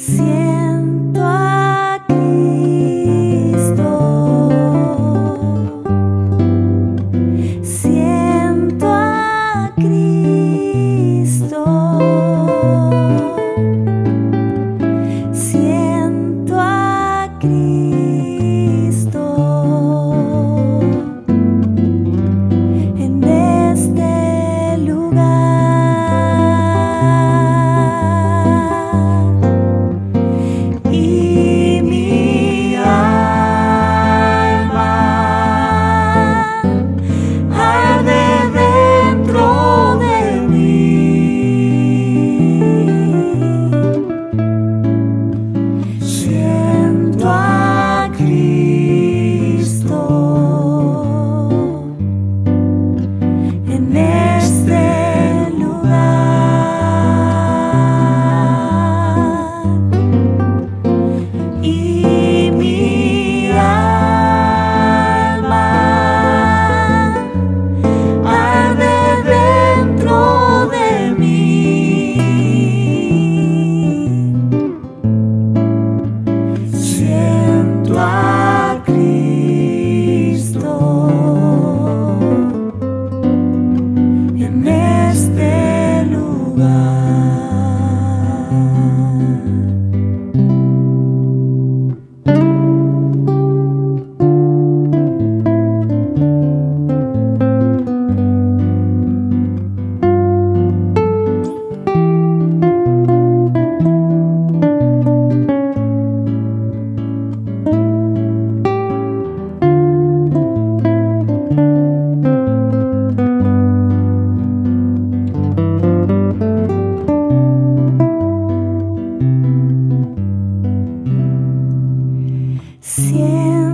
Siento a Cristo, siento a Cristo. again.